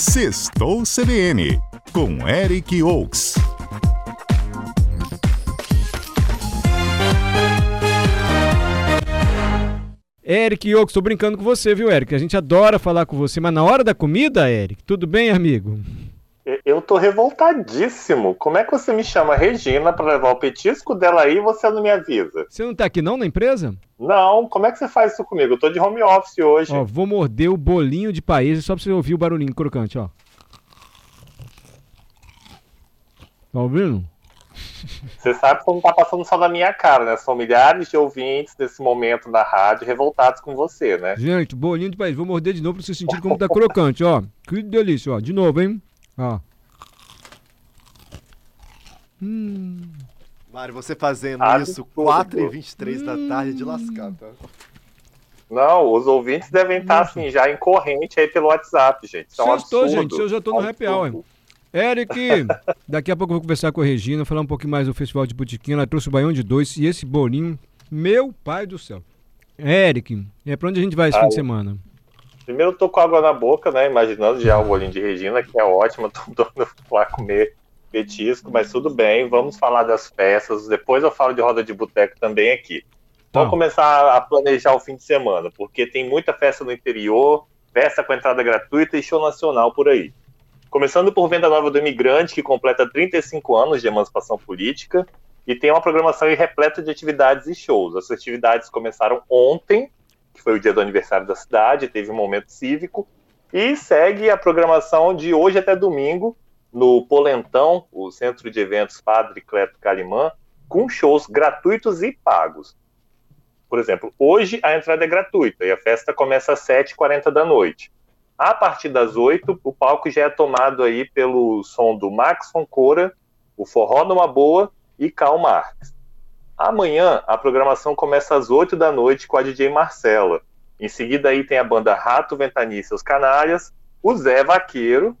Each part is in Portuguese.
Sextou CBN, com Eric Oaks. Eric Oaks, tô brincando com você, viu, Eric? A gente adora falar com você, mas na hora da comida, Eric, tudo bem, amigo? Eu tô revoltadíssimo. Como é que você me chama Regina para levar o petisco dela aí e você não me avisa? Você não tá aqui não na empresa? Não, como é que você faz isso comigo? Eu tô de home office hoje. Ó, vou morder o bolinho de país só pra você ouvir o barulhinho crocante, ó. Tá ouvindo? Você sabe que não tá passando só na minha cara, né? São milhares de ouvintes nesse momento na rádio revoltados com você, né? Gente, bolinho de país. Vou morder de novo pra você sentir como tá crocante, ó. Que delícia, ó. De novo, hein? Ó. Hum. Mário, você fazendo Ah, isso tudo, 4h23 da tarde de lascar, tá? Não, os ouvintes devem estar assim, já em corrente aí pelo WhatsApp, gente. Isso é um absurdo. gente. Eu já tô no happy hour. Eric, daqui a pouco eu vou conversar com a Regina, falar um pouquinho mais do Festival de Botiquim. Ela trouxe o baião de dois e esse bolinho, meu pai do céu. Eric, é pra onde a gente vai esse Ah, fim de semana? Primeiro eu tô com água na boca, né? Imaginando já o bolinho de Regina, que é ótimo, tô doido lá comer petisco, mas tudo bem, vamos falar das festas. Depois eu falo de roda de boteco também aqui. Tá. Vamos começar a planejar o fim de semana, porque tem muita festa no interior, festa com entrada gratuita e show nacional por aí. Começando por Venda Nova do Imigrante, que completa 35 anos de emancipação política e tem uma programação repleta de atividades e shows. As atividades começaram ontem, que foi o dia do aniversário da cidade, teve um momento cívico, e segue a programação de hoje até domingo no Polentão, o Centro de Eventos Padre Cleto Calimã, com shows gratuitos e pagos. Por exemplo, hoje a entrada é gratuita e a festa começa às 7h40 da noite. A partir das 8 o palco já é tomado aí pelo som do Max Foncora, o Forró Numa Boa e Karl Marx. Amanhã a programação começa às 8 da noite com a DJ Marcela. Em seguida aí tem a banda Rato Ventania e seus Canalhas, o Zé Vaqueiro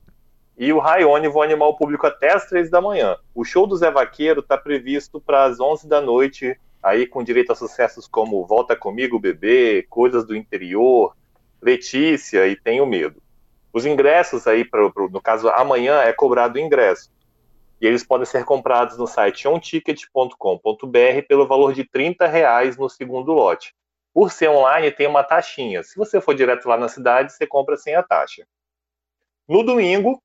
e o Raione vão animar o público até às 3 da manhã. O show do Zé Vaqueiro está previsto para as 11 da noite, aí com direito a sucessos como Volta Comigo Bebê, Coisas do Interior, Letícia e Tenho Medo. Os ingressos aí, pro- no caso amanhã, é cobrado o ingresso. E eles podem ser comprados no site onticket.com.br pelo valor de 30 reais no segundo lote. Por ser online, tem uma taxinha. Se você for direto lá na cidade, você compra sem a taxa. No domingo,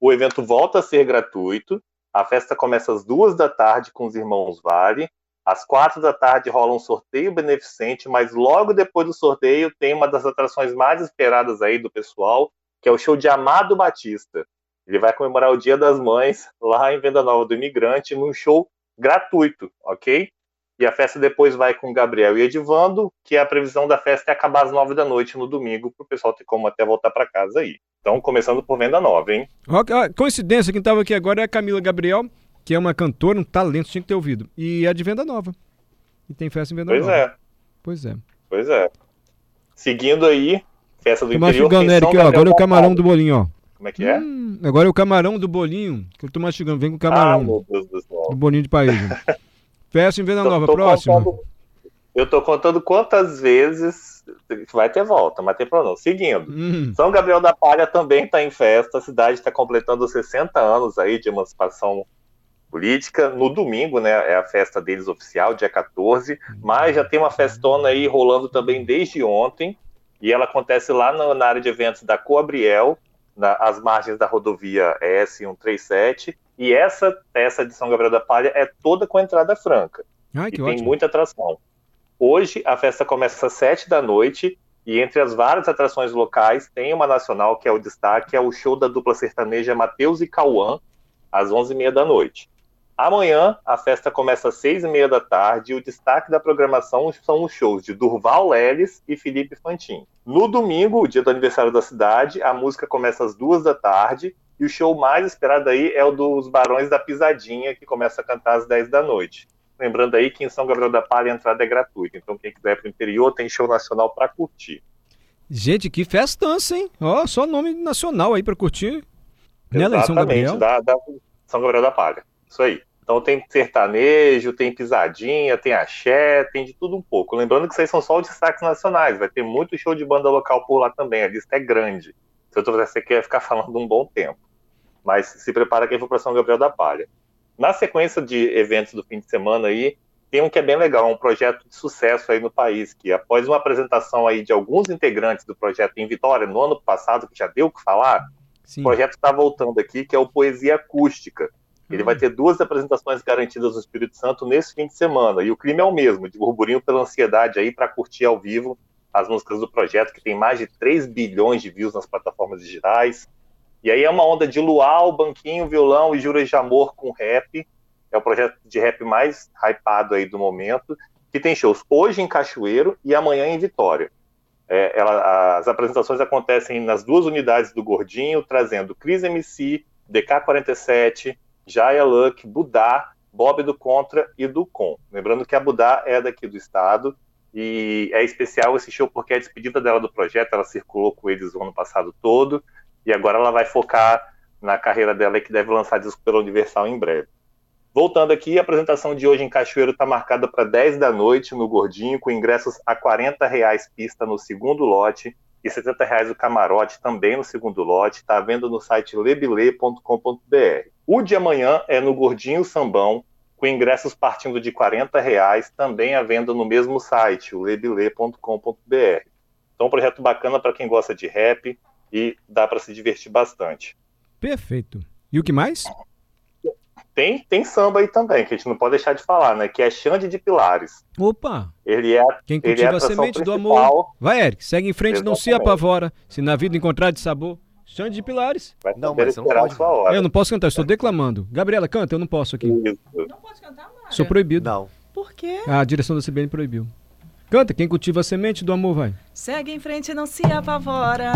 o evento volta a ser gratuito. A festa começa às duas da tarde com os irmãos Vale. Às quatro da tarde rola um sorteio beneficente, mas logo depois do sorteio tem uma das atrações mais esperadas aí do pessoal, que é o show de Amado Batista. Ele vai comemorar o Dia das Mães lá em Venda Nova do Imigrante, num show gratuito, ok? E a festa depois vai com Gabriel e Edivando, que a previsão da festa é acabar às nove da noite no domingo, para o pessoal ter como até voltar para casa aí. Então, começando por Venda Nova, hein? Coincidência, quem tava aqui agora é a Camila Gabriel, que é uma cantora, um talento, tinha que ter ouvido. E é de Venda Nova. E tem festa em Venda Pois Nova. é, Pois é. pois é. Seguindo aí, festa do Tô interior. mastigando, Eric, ó. Agora é o camarão do bolinho, ó. Como é que é? Hum, agora é o camarão do bolinho, que eu tô mastigando. Vem com o Ah, camarão. meu Deus do céu. do bolinho de país. Festa em Venda Nova, tô próxima. contando- eu tô contando quantas vezes vai ter volta, mas tem problema. não. Seguindo. Hum, São Gabriel da Palha também está em festa. A cidade está completando 60 anos aí de emancipação política. No domingo, né, é a festa deles oficial, dia 14. Mas já tem uma festona aí rolando também desde ontem. E ela acontece lá na, na área de eventos da Coabriel, na, às margens da rodovia S137. E essa festa de São Gabriel da Palha é toda com entrada franca Ai, e tem ótimo. muita atração. Hoje a festa começa às sete da noite e entre as várias atrações locais tem uma nacional que é o destaque, é o show da dupla sertaneja Matheus e Cauã, às onze e meia da noite. Amanhã a festa começa às seis e meia da tarde e o destaque da programação são os shows de Durval Leles e Felipe Fantin. No domingo, o dia do aniversário da cidade, a música começa às duas da tarde e o show mais esperado aí é o dos Barões da Pisadinha, que começa a cantar às 10 da noite. Lembrando aí que em São Gabriel da Palha a entrada é gratuita, então quem quiser ir pro interior tem show nacional para curtir. Gente, que festança, hein? Ó, só nome nacional aí pra curtir. Nela em São Exatamente, Gabriel. da, da São Gabriel da Palha. Isso aí. Então tem sertanejo, tem pisadinha, tem axé, tem de tudo um pouco. Lembrando que isso aí são só os destaques nacionais, vai ter muito show de banda local por lá também, a lista é grande. Se eu trouxer aqui, vai ficar falando um bom tempo. Mas se prepara quem for para São Gabriel da Palha. Na sequência de eventos do fim de semana aí, tem um que é bem legal, um projeto de sucesso aí no país, que após uma apresentação aí de alguns integrantes do projeto em Vitória no ano passado, que já deu o que falar, Sim. o projeto está voltando aqui, que é o Poesia Acústica. Ele vai ter duas apresentações garantidas no Espírito Santo nesse fim de semana. E o clima é o mesmo, de burburinho pela ansiedade aí para curtir ao vivo as músicas do projeto, que tem mais de 3 bilhões de views nas plataformas digitais. E aí é uma onda de luau, banquinho, violão e juras de amor com rap. É o projeto de rap mais hypado aí do momento, que tem shows hoje em Cachoeiro e amanhã em Vitória. É, ela- as apresentações acontecem nas duas unidades do Gordinho, trazendo Cris MC, DK47, Jaya Luck, Budá, Bob do Contra e do Com. Lembrando que a Budá é daqui do estado e é especial esse show porque é a despedida dela do projeto, ela circulou com eles o ano passado todo e agora ela vai focar na carreira dela que deve lançar disco pela Universal em breve. Voltando aqui, a apresentação de hoje em Cachoeiro está marcada para 10 da noite no Gordinho, com ingressos a 40 reais pista no segundo lote e 70 reais o camarote também no segundo lote. Está à venda no site lebile.com.br. O de amanhã é no Gordinho Sambão, com ingressos partindo de 40 reais, também à venda no mesmo site, o lebile.com.br. Então, um projeto bacana para quem gosta de rap e dá para se divertir bastante. Perfeito. E o que mais? Tem, tem samba aí também, que a gente não pode deixar de falar, né? Que é Xande de Pilares. Opa! Ele é, Quem ele é cultiva a a semente do principal. amor. Vai, Eric, segue em frente, não se Exatamente. apavora. Se na vida encontrar de sabor, Xande de Pilares. Vai Não, mas você não pode, sua hora. Eu não posso cantar, estou declamando. Gabriela, canta, eu não posso aqui. Isso. Não pode cantar, Mara? Sou proibido. Não. Por quê? A direção da CBN proibiu. Canta, quem cultiva a semente do amor, vai. Segue em frente, não se apavora.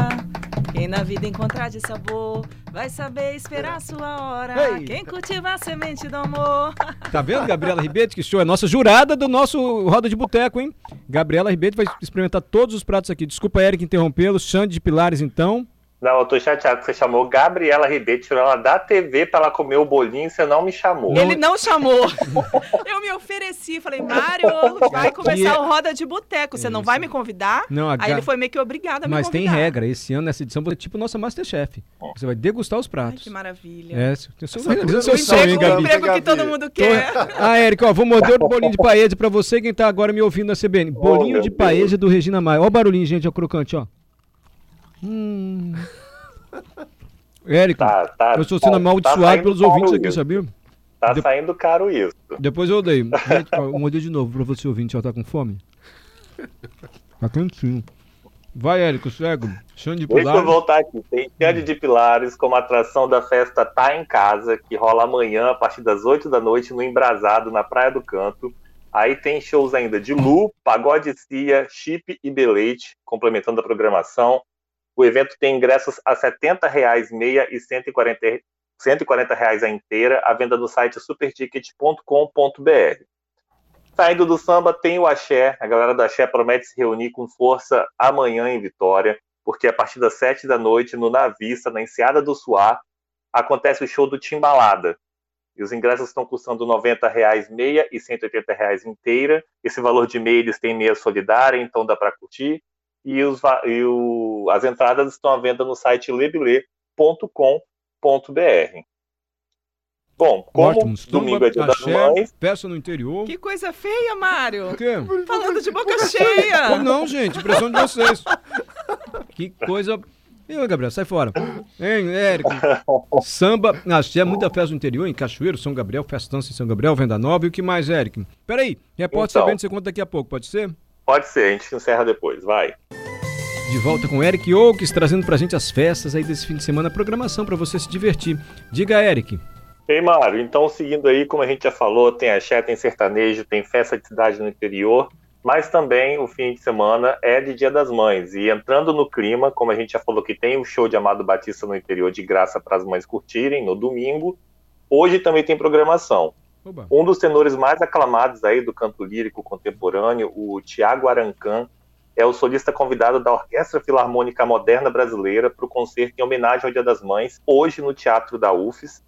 Quem na vida encontrar de sabor, vai saber esperar a sua hora. Ei. Quem cultiva a semente do amor. Tá vendo, Gabriela Ribeiro? Que show. É nossa jurada do nosso Roda de Boteco, hein? Gabriela Ribeiro vai experimentar todos os pratos aqui. Desculpa, Eric, interrompê-lo. Xande de Pilares, então. Não, eu tô chateado que você chamou Gabriela Ribeiro, tirou ela da TV pra ela comer o bolinho e você não me chamou. Ele não chamou. Eu me ofereci, falei, Mário, vai começar é- o Roda de Boteco. Você não vai me convidar? Não, a Aí Ga- ele foi meio que obrigado a me Mas tem convidar. regra. Esse ano, nessa edição, você é tipo nossa Masterchef. Você vai degustar os Ai, pratos. que maravilha. É, seu, altura seu do sonho, hein, emprego, Gabi? o emprego que todo mundo quer. Ah, Eric, ó, vou morder o bolinho de paella pra você quem tá agora me ouvindo na CBN. Bolinho meu de paella do Regina Maia. Ó o barulhinho, gente, ó, crocante, ó. Hum. Érico, Tá, tá. eu estou sendo tá- amaldiçoado pelos ouvintes aqui, isso. sabia? Tá De- saindo caro isso. Depois eu odeio. Ó, eu mordi de novo pra você ouvinte, ó, tá com fome? Tá quentinho. Vai, Érico, cego. Chão de Deixa eu voltar aqui. Tem Xande de Pilares como atração da festa Tá em Casa, que rola amanhã a partir das 8 da noite no Embrasado, na Praia do Canto. Aí tem shows ainda de Lu, Pagode Cia, Chip e Beleite, complementando a programação. O evento tem ingressos a 70 reais meia e R$ 140, 140 reais a inteira, à venda no site superticket.com.br. Saindo do samba, tem o Axé. A galera do Axé promete se reunir com força amanhã em Vitória, porque a partir das 7 da noite, no Navista, na Enseada do Suá, acontece o show do Timbalada. E os ingressos estão custando 90 reais meia e 180 reais inteira. Esse valor de meia eles têm meia solidária, então dá para curtir. E, os, e o- as entradas estão à venda no site lebile.com.br. Bom, como Ótimo. domingo é dia das axé, mães, peça no interior. Que coisa feia, Mário. O quê? Falando de boca cheia. Como não, gente? Impressão de vocês. Que coisa. E aí, Gabriel, sai fora. Hein, Érico? Samba. Axé, é muita festa no interior, em Cachoeiro, São Gabriel, Festança em São Gabriel, Venda Nova. E o que mais, Érico? Peraí, repórter Então. CBN, você conta daqui a pouco, pode ser? Pode ser, a gente encerra depois, vai. De volta com Eric Oaks, trazendo pra gente as festas aí desse fim de semana, programação pra você se divertir. Diga, Eric. Ei, Mário, então seguindo aí, como a gente já falou, tem axé, tem sertanejo, tem festa de cidade no interior, mas também o fim de semana é de Dia das Mães. E entrando no clima, como a gente já falou que tem o show de Amado Batista no interior de graça para as mães curtirem no domingo, hoje também tem programação. Oba. Um dos tenores mais aclamados aí do canto lírico contemporâneo, o Tiago Arancan, é o solista convidado da Orquestra Filarmônica Moderna Brasileira para o concerto em homenagem ao Dia das Mães, hoje no Teatro da UFES.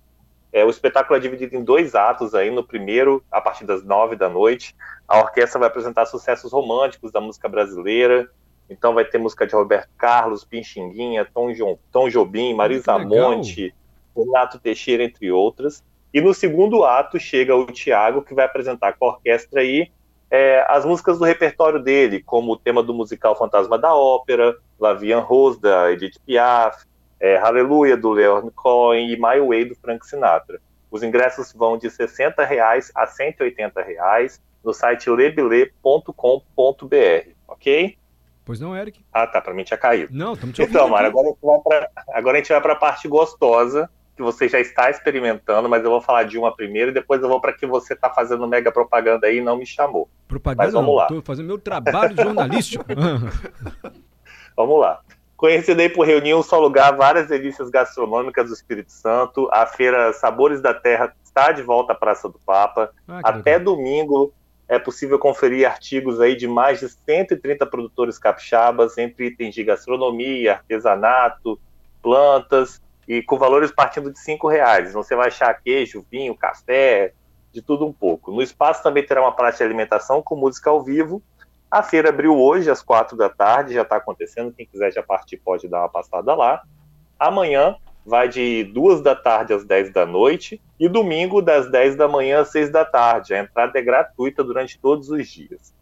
É, o espetáculo é dividido em dois atos aí. No primeiro, a partir das nove da noite, a orquestra vai apresentar sucessos românticos da música brasileira, Então vai ter música de Roberto Carlos, Pinchinguinha, Tom, Tom Jobim, Marisa Monte, Renato Teixeira, entre outras. E no segundo ato chega o Tiago, que vai apresentar com a orquestra aí é, as músicas do repertório dele, como o tema do musical Fantasma da Ópera, La Vie en Rose, da Edith Piaf, é, Hallelujah, do Leon Cohen e My Way, do Frank Sinatra. Os ingressos vão de 60 reais a 180 reais no site lebile.com.br, ok? Pois não, Eric? Ah, tá, pra mim tinha caído. Não, estamos te ouvindo Então, Mário, agora a gente vai para a parte gostosa, que você já está experimentando, mas eu vou falar de uma primeiro e depois eu vou para que você está fazendo mega propaganda aí e não me chamou. Propaganda mas vamos lá. tô fazendo meu trabalho jornalístico. Vamos lá. Conhecido aí por reunir um só lugar várias delícias gastronômicas do Espírito Santo, a feira Sabores da Terra está de volta à Praça do Papa. Ah, Até legal. domingo é possível conferir artigos aí de mais de 130 produtores capixabas, entre itens de gastronomia, artesanato, plantas, e com valores partindo de R$ reais. Então, Você vai achar queijo, vinho, café, de tudo um pouco. No espaço também terá uma praça de alimentação com música ao vivo. A feira abriu hoje às quatro da tarde, já está acontecendo. Quem quiser já partir pode dar uma passada lá. Amanhã vai de duas da tarde às 10 da noite e domingo das 10 da manhã às 6 da tarde. A entrada é gratuita durante todos os dias.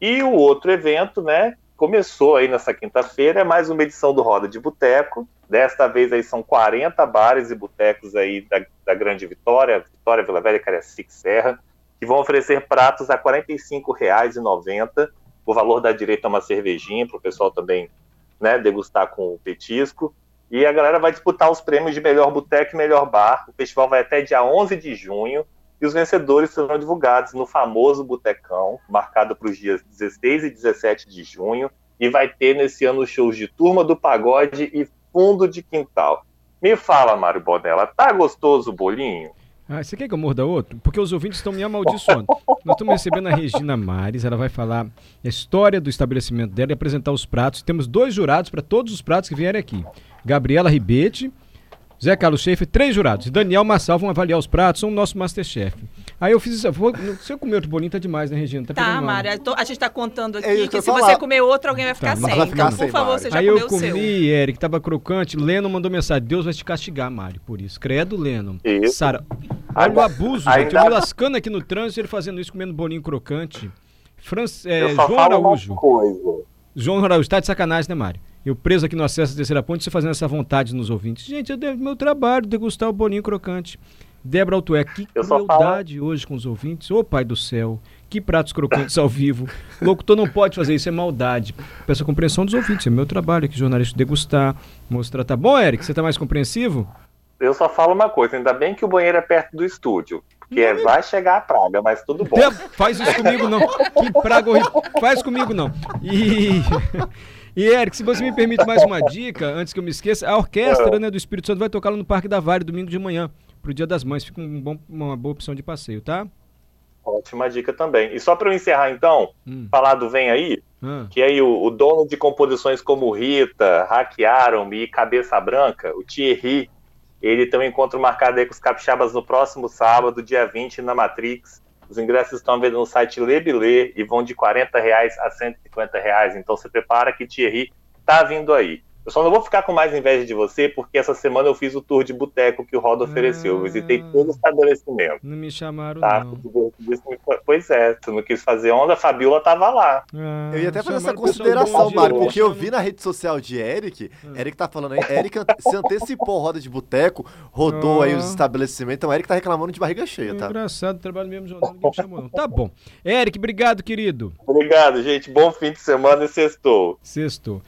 E o outro evento, né, começou aí nessa quinta-feira, é mais uma edição do Roda de Boteco. Desta vez aí são 40 bares e botecos aí da, da Grande Vitória, Vitória, Vila Velha, Cariacica Serra, que vão oferecer pratos a R$ 45,90. O valor dá direito a uma cervejinha para o pessoal também né, degustar com o petisco. E a galera vai disputar os prêmios de melhor boteco e melhor bar. O festival vai até dia 11 de junho e os vencedores serão divulgados no famoso Botecão, marcado para os dias 16 e 17 de junho. E vai ter nesse ano shows de Turma do Pagode e Fundo de Quintal. Me fala, Mário Bonella, tá gostoso o bolinho? Ah, você quer que eu morda outro? Porque os ouvintes estão me amaldiçoando. Nós estamos recebendo a Regina Mares, ela vai falar a história do estabelecimento dela e apresentar os pratos. Temos dois jurados para todos os pratos que vierem aqui. Gabriela Ribete, Zé Carlos Schaefer, três jurados. E Daniel Massal vão avaliar os pratos, são o nosso Masterchef. Aí eu fiz isso. vou- Se eu comer outro bolinho, tá demais, né, Regina? Tá, Tá. Mário, eu tô- a gente tá contando É aqui isso que que eu se ia você falar. comer outro, alguém vai ficar Tá, mas sem. vai ficar Então, sem, por favor, Mário. você já Aí eu comeu o comi, seu. Eric, tava crocante. Leno mandou mensagem: Deus vai te castigar, Mário, por isso. Credo, Leno. Isso. Sara, olha Ainda- o abuso, ainda- gente. Eu me lascando aqui no trânsito, ele fazendo isso, comendo bolinho crocante. Fran... é, eu João Araújo. João Araújo, tá de sacanagem, né, Mário? Eu preso aqui no acesso da terceira ponte, você fazendo essa vontade nos ouvintes. Gente, eu devo meu trabalho, degustar o bolinho crocante. Débora Altué, que crueldade hoje com os ouvintes. Ô, pai do céu, que pratos crocantes ao vivo. O locutor não pode fazer isso, é maldade. Peço a compreensão dos ouvintes, é meu trabalho aqui, jornalista, degustar, mostrar. Tá bom, Eric? Você tá mais compreensivo? Eu só falo uma coisa, ainda bem que o banheiro é perto do estúdio. Porque vai chegar a praga, mas tudo bom. Faz isso comigo não. Que praga horrível. Faz comigo não. E... E, Eric, se você me permite mais uma dica, antes que eu me esqueça, a orquestra né, do Espírito Santo vai tocar lá no Parque da Vale domingo de manhã, pro Dia das Mães. Fica um bom- uma boa opção de passeio, tá? Ótima dica também. E só para eu encerrar então, Hum. falar do Vem Aí, Ah, que aí o, o dono de composições como Rita, Hackearam-me e Cabeça Branca, o Thierry, ele tem um encontro marcado aí com os capixabas no próximo sábado, dia 20, na Matrix. Os ingressos estão vendo no site Lebilê e vão de 40 reais a 150 reais. Então se prepara que Thierry tá vindo aí. Eu só não vou ficar com mais inveja de você, porque essa semana eu fiz o tour de boteco que o Roda ofereceu. Eu visitei Ah. todo o estabelecimento. não me chamaram, Tá? não. Pois é, tu não quis fazer onda, a Fabiola tava lá. Ah, Eu ia até fazer essa consideração, Mário, porque eu vi na rede social de Eric, Eric tá falando aí, Eric se antecipou roda de boteco, rodou aí os Ah. estabelecimentos, então Eric tá reclamando de barriga cheia, tá? Engraçado, trabalho mesmo jornal, ninguém me chamou, não. Tá bom. Eric, obrigado, querido. Obrigado, gente. Bom fim de semana e sextou. Sexto.